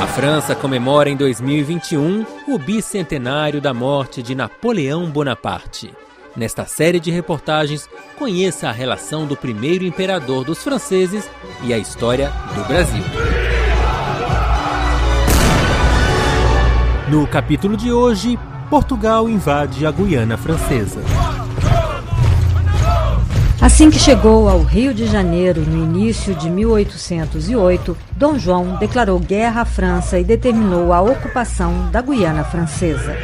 A França comemora em 2021 o bicentenário da morte de Napoleão Bonaparte. Nesta série de reportagens, conheça a relação do primeiro imperador dos franceses e a história do Brasil. No capítulo de hoje, Portugal invade a Guiana Francesa. Assim que chegou ao Rio de Janeiro no início de 1808, Dom João declarou guerra à França e determinou a ocupação da Guiana Francesa.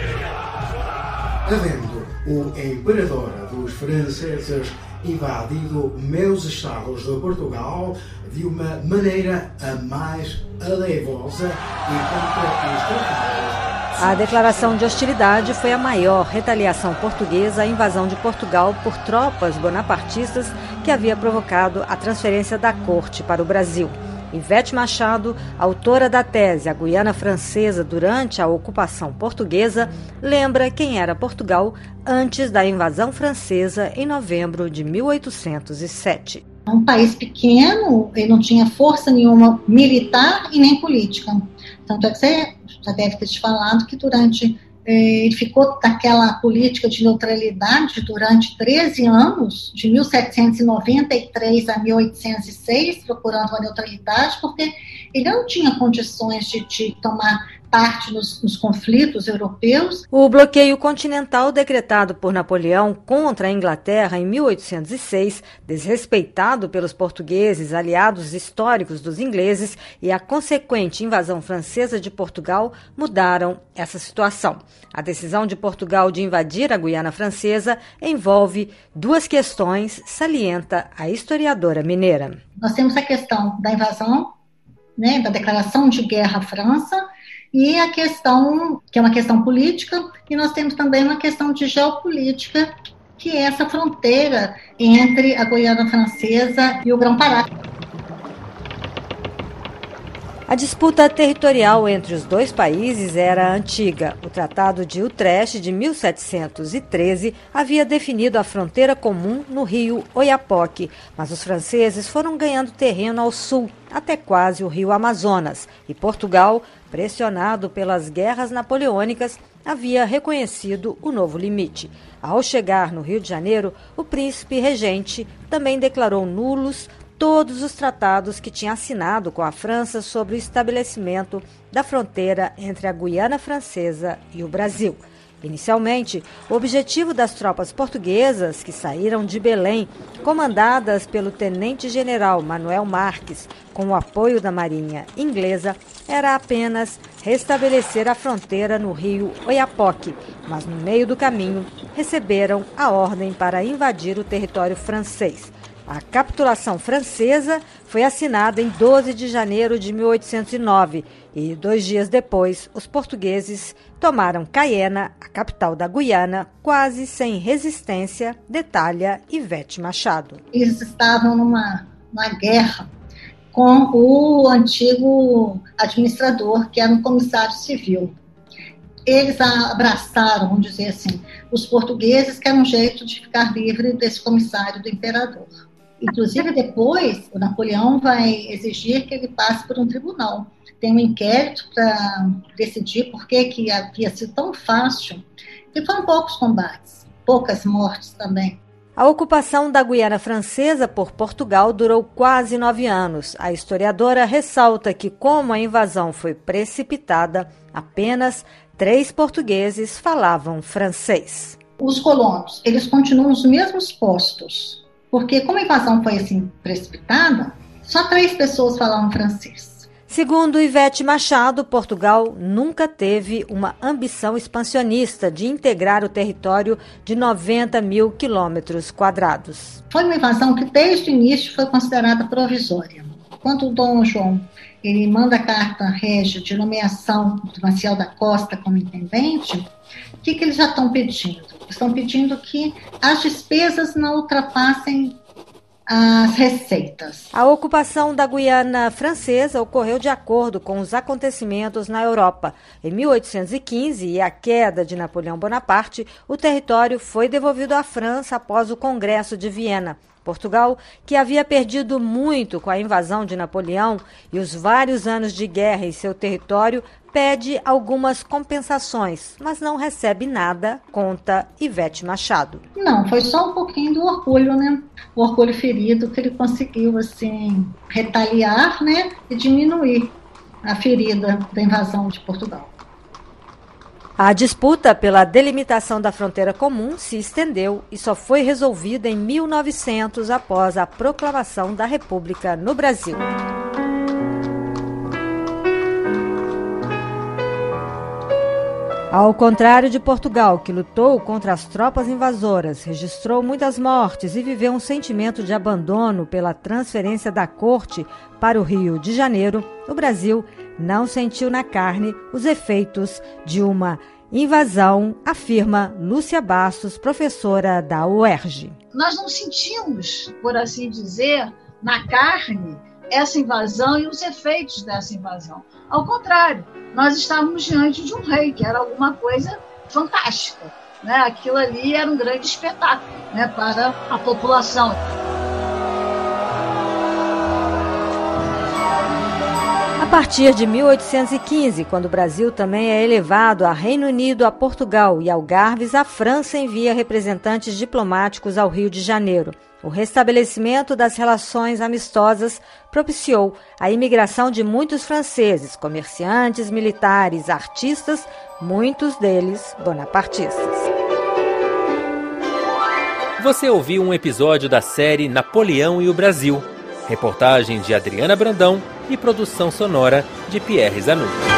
Havendo o imperador dos franceses invadido meus estados de Portugal de uma maneira a mais aleivosa e contra os tratados a declaração de hostilidade foi a maior retaliação portuguesa à invasão de Portugal por tropas bonapartistas que havia provocado a transferência da corte para o Brasil. Ivete Machado, autora da tese A Guiana Francesa durante a ocupação portuguesa, lembra quem era Portugal antes da invasão francesa em novembro de 1807. Um país pequeno, ele não tinha força nenhuma militar e nem política. Tanto é que você já deve ter te falado que durante eh, ele ficou naquela política de neutralidade durante 13 anos, de 1793 a 1806, procurando a neutralidade, porque ele não tinha condições de, de tomar parte nos, nos, conflitos europeus. O bloqueio continental decretado por Napoleão contra a Inglaterra em 1806, desrespeitado pelos portugueses, aliados históricos dos ingleses, e a consequente invasão francesa de Portugal mudaram essa situação. A decisão de Portugal de invadir a Guiana Francesa envolve duas questões, salienta a historiadora mineira. Nós temos a questão da invasão, né, da declaração de guerra à França, e a questão, que é uma questão política, e nós temos também uma questão de geopolítica, que é essa fronteira entre a Guiana Francesa e o Grão-Pará. A disputa territorial entre os dois países era antiga. O Tratado de Utrecht de 1713 havia definido a fronteira comum no rio Oiapoque, mas os franceses foram ganhando terreno ao sul, até quase o rio Amazonas, e Portugal, pressionado pelas guerras napoleônicas, havia reconhecido o novo limite. Ao chegar no Rio de Janeiro, o príncipe regente também declarou nulos todos os tratados que tinha assinado com a França sobre o estabelecimento da fronteira entre a Guiana Francesa e o Brasil. Inicialmente, o objetivo das tropas portuguesas que saíram de Belém, comandadas pelo tenente-general Manuel Marques, com o apoio da Marinha inglesa, era apenas restabelecer a fronteira no rio Oiapoque, mas no meio do caminho receberam a ordem para invadir o território francês. A capitulação francesa foi assinada em 12 de janeiro de 1809 e, dois dias depois, os portugueses tomaram Cayena, a capital da Guiana, quase sem resistência, detalha Ivete Machado. Eles estavam numa, numa guerra com o antigo administrador, que era um comissário civil. Eles abraçaram, vamos dizer assim, os portugueses, que era um jeito de ficar livre desse comissário do imperador. Inclusive, depois, o Napoleão vai exigir que ele passe por um tribunal. Tem um inquérito para decidir por que, que havia sido tão fácil. E foram poucos combates, poucas mortes também. A ocupação da Guiana Francesa por Portugal durou quase nove anos. A historiadora ressalta que, como a invasão foi precipitada, apenas três portugueses falavam francês. Os colonos, eles continuam nos mesmos postos, porque como a invasão foi assim precipitada, só três pessoas falavam francês. Segundo Ivete Machado, Portugal nunca teve uma ambição expansionista de integrar o território de 90 mil quilômetros quadrados. Foi uma invasão que desde o início foi considerada provisória. Quando o Dom João ele manda a carta régia de nomeação do Maciel da Costa como intendente, o que, que eles já estão pedindo? Estão pedindo que as despesas não ultrapassem as receitas. A ocupação da Guiana Francesa ocorreu de acordo com os acontecimentos na Europa. Em 1815 e a queda de Napoleão Bonaparte, o território foi devolvido à França após o Congresso de Viena. Portugal, que havia perdido muito com a invasão de Napoleão e os vários anos de guerra em seu território, pede algumas compensações, mas não recebe nada, conta Ivete Machado. Não, foi só um pouquinho do orgulho, né? O orgulho ferido que ele conseguiu, assim, retaliar, né? E diminuir a ferida da invasão de Portugal. A disputa pela delimitação da fronteira comum se estendeu e só foi resolvida em 1900 após a proclamação da República no Brasil. Ao contrário de Portugal, que lutou contra as tropas invasoras, registrou muitas mortes e viveu um sentimento de abandono pela transferência da corte para o Rio de Janeiro, o Brasil não sentiu na carne os efeitos de uma invasão, afirma Lúcia Bastos, professora da UERJ. Nós não sentimos, por assim dizer, na carne essa invasão e os efeitos dessa invasão. Ao contrário, nós estávamos diante de um rei, que era alguma coisa fantástica. Né? Aquilo ali era um grande espetáculo né, para a população. A partir de 1815, quando o Brasil também é elevado a Reino Unido, a Portugal e Algarves, a França envia representantes diplomáticos ao Rio de Janeiro. O restabelecimento das relações amistosas propiciou a imigração de muitos franceses, comerciantes, militares, artistas, muitos deles bonapartistas. Você ouviu um episódio da série Napoleão e o Brasil. Reportagem de Adriana Brandão e produção sonora de Pierre Zanutti.